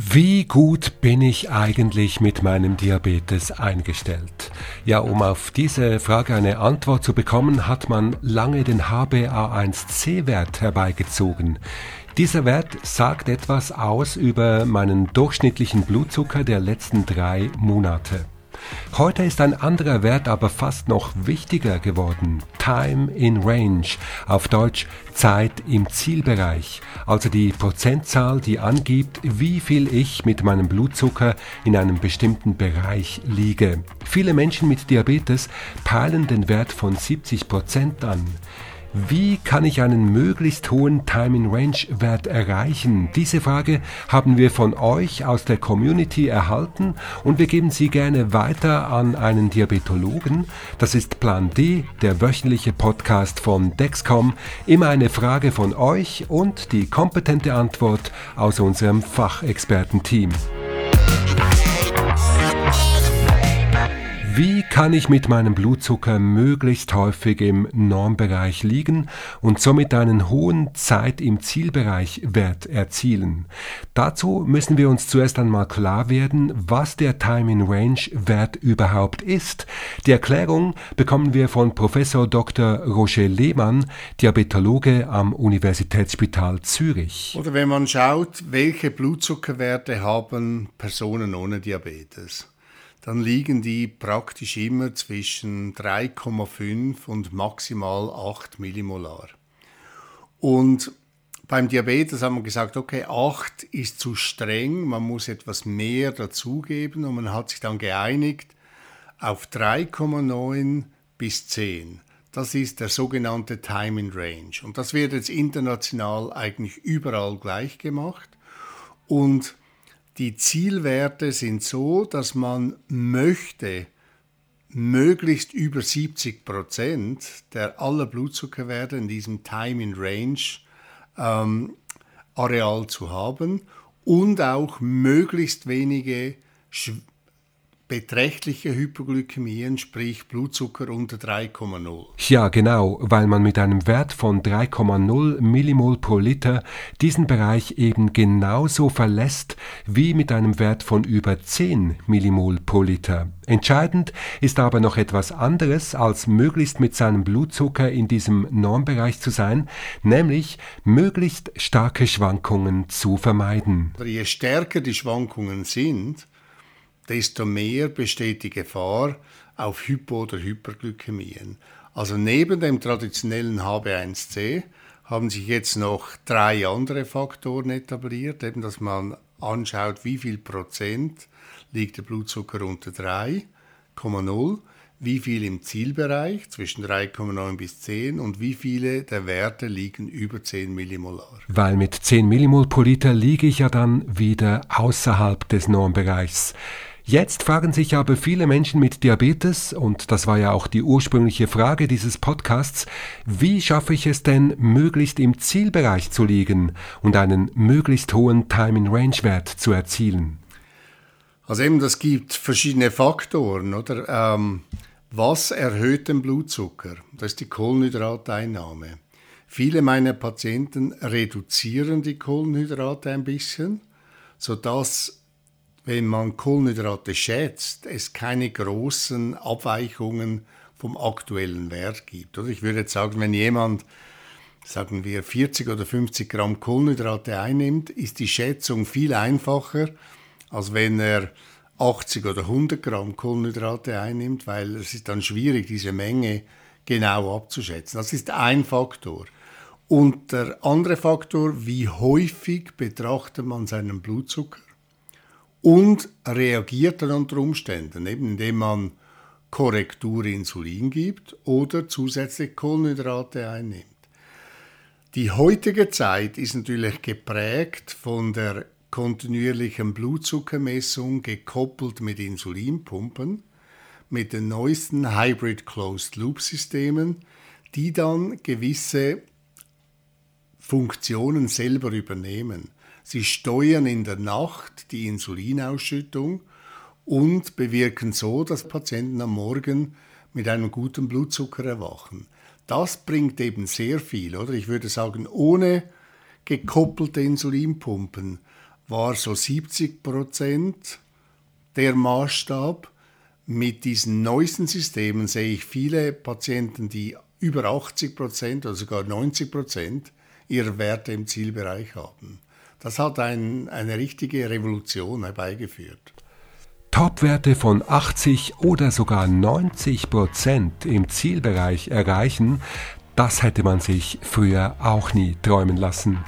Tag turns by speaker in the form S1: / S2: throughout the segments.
S1: Wie gut bin ich eigentlich mit meinem Diabetes eingestellt? Ja, um auf diese Frage eine Antwort zu bekommen, hat man lange den HbA1c-Wert herbeigezogen. Dieser Wert sagt etwas aus über meinen durchschnittlichen Blutzucker der letzten drei Monate. Heute ist ein anderer Wert aber fast noch wichtiger geworden. Time in Range, auf Deutsch Zeit im Zielbereich, also die Prozentzahl, die angibt, wie viel ich mit meinem Blutzucker in einem bestimmten Bereich liege. Viele Menschen mit Diabetes peilen den Wert von 70 Prozent an. Wie kann ich einen möglichst hohen Time-in-Range-Wert erreichen? Diese Frage haben wir von euch aus der Community erhalten und wir geben sie gerne weiter an einen Diabetologen. Das ist Plan D, der wöchentliche Podcast von Dexcom. Immer eine Frage von euch und die kompetente Antwort aus unserem Fachexpertenteam. Wie kann ich mit meinem Blutzucker möglichst häufig im Normbereich liegen und somit einen hohen Zeit im Zielbereich Wert erzielen? Dazu müssen wir uns zuerst einmal klar werden, was der Time in Range Wert überhaupt ist. Die Erklärung bekommen wir von Professor Dr. Roger Lehmann, Diabetologe am Universitätsspital Zürich.
S2: Oder wenn man schaut, welche Blutzuckerwerte haben Personen ohne Diabetes dann liegen die praktisch immer zwischen 3,5 und maximal 8 Millimolar. Und beim Diabetes haben wir gesagt, okay, 8 ist zu streng, man muss etwas mehr dazugeben und man hat sich dann geeinigt auf 3,9 bis 10. Das ist der sogenannte Time in Range. Und das wird jetzt international eigentlich überall gleich gemacht. Und die Zielwerte sind so, dass man möchte, möglichst über 70 Prozent der aller Blutzuckerwerte in diesem Time in Range ähm, Areal zu haben und auch möglichst wenige beträchtliche Hypoglykämien, sprich Blutzucker unter 3,0.
S1: Ja, genau, weil man mit einem Wert von 3,0 Millimol pro Liter diesen Bereich eben genauso verlässt wie mit einem Wert von über 10 Millimol pro Liter. Entscheidend ist aber noch etwas anderes, als möglichst mit seinem Blutzucker in diesem Normbereich zu sein, nämlich möglichst starke Schwankungen zu vermeiden.
S2: Je stärker die Schwankungen sind, desto mehr besteht die Gefahr auf Hypo- oder Hyperglykämien. Also neben dem traditionellen HB1C haben sich jetzt noch drei andere Faktoren etabliert, eben dass man anschaut, wie viel Prozent liegt der Blutzucker unter 3,0, wie viel im Zielbereich zwischen 3,9 bis 10 und wie viele der Werte liegen über 10 Millimolar.
S1: Weil mit 10 Millimol pro Liter liege ich ja dann wieder außerhalb des Normbereichs. Jetzt fragen sich aber viele Menschen mit Diabetes, und das war ja auch die ursprüngliche Frage dieses Podcasts, wie schaffe ich es denn, möglichst im Zielbereich zu liegen und einen möglichst hohen Time-in-Range-Wert zu erzielen?
S2: Also eben, das gibt verschiedene Faktoren, oder? Ähm, was erhöht den Blutzucker? Das ist die Kohlenhydrateinnahme. Viele meiner Patienten reduzieren die Kohlenhydrate ein bisschen, sodass wenn man Kohlenhydrate schätzt, es keine großen Abweichungen vom aktuellen Wert gibt. Oder ich würde jetzt sagen, wenn jemand, sagen wir, 40 oder 50 Gramm Kohlenhydrate einnimmt, ist die Schätzung viel einfacher, als wenn er 80 oder 100 Gramm Kohlenhydrate einnimmt, weil es ist dann schwierig, diese Menge genau abzuschätzen. Das ist ein Faktor. Und der andere Faktor, wie häufig betrachtet man seinen Blutzucker? Und reagiert dann unter Umständen, eben indem man Korrektur Insulin gibt oder zusätzlich Kohlenhydrate einnimmt. Die heutige Zeit ist natürlich geprägt von der kontinuierlichen Blutzuckermessung gekoppelt mit Insulinpumpen, mit den neuesten Hybrid Closed Loop Systemen, die dann gewisse Funktionen selber übernehmen. Sie steuern in der Nacht die Insulinausschüttung und bewirken so, dass Patienten am Morgen mit einem guten Blutzucker erwachen. Das bringt eben sehr viel, oder? Ich würde sagen, ohne gekoppelte Insulinpumpen war so 70 Prozent der Maßstab. Mit diesen neuesten Systemen sehe ich viele Patienten, die über 80 Prozent oder sogar 90 Prozent ihrer Werte im Zielbereich haben. Das hat ein, eine richtige Revolution herbeigeführt.
S1: Topwerte von 80 oder sogar 90 Prozent im Zielbereich erreichen, das hätte man sich früher auch nie träumen lassen.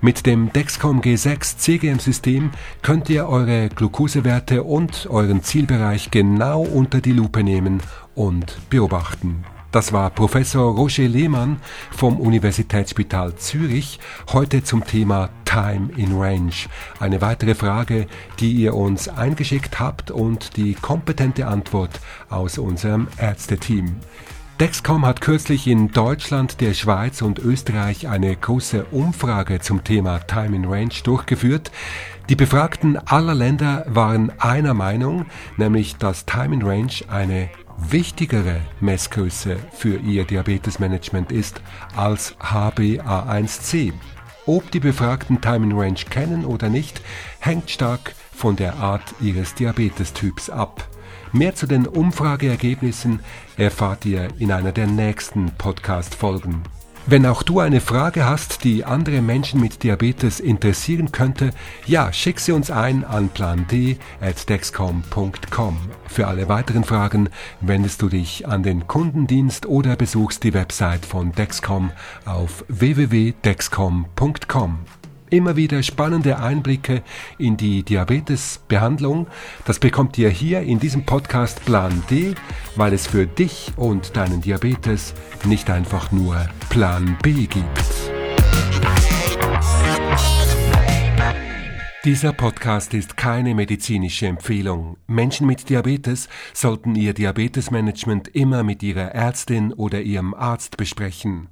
S1: Mit dem Dexcom G6 CGM-System könnt ihr eure Glukosewerte und euren Zielbereich genau unter die Lupe nehmen und beobachten. Das war Professor Roger Lehmann vom Universitätsspital Zürich heute zum Thema Time in Range. Eine weitere Frage, die ihr uns eingeschickt habt und die kompetente Antwort aus unserem Ärzteteam. Dexcom hat kürzlich in Deutschland, der Schweiz und Österreich eine große Umfrage zum Thema Time in Range durchgeführt. Die Befragten aller Länder waren einer Meinung, nämlich dass Time in Range eine wichtigere Messgröße für ihr Diabetesmanagement ist als HbA1c. Ob die Befragten Time in Range kennen oder nicht, hängt stark von der Art ihres Diabetestyps ab. Mehr zu den Umfrageergebnissen erfahrt ihr in einer der nächsten Podcast-Folgen. Wenn auch du eine Frage hast, die andere Menschen mit Diabetes interessieren könnte, ja, schick sie uns ein an pland.dexcom.com. Für alle weiteren Fragen wendest du dich an den Kundendienst oder besuchst die Website von Dexcom auf www.dexcom.com immer wieder spannende Einblicke in die Diabetesbehandlung. Das bekommt ihr hier in diesem Podcast Plan D, weil es für dich und deinen Diabetes nicht einfach nur Plan B gibt. Dieser Podcast ist keine medizinische Empfehlung. Menschen mit Diabetes sollten ihr Diabetesmanagement immer mit ihrer Ärztin oder ihrem Arzt besprechen.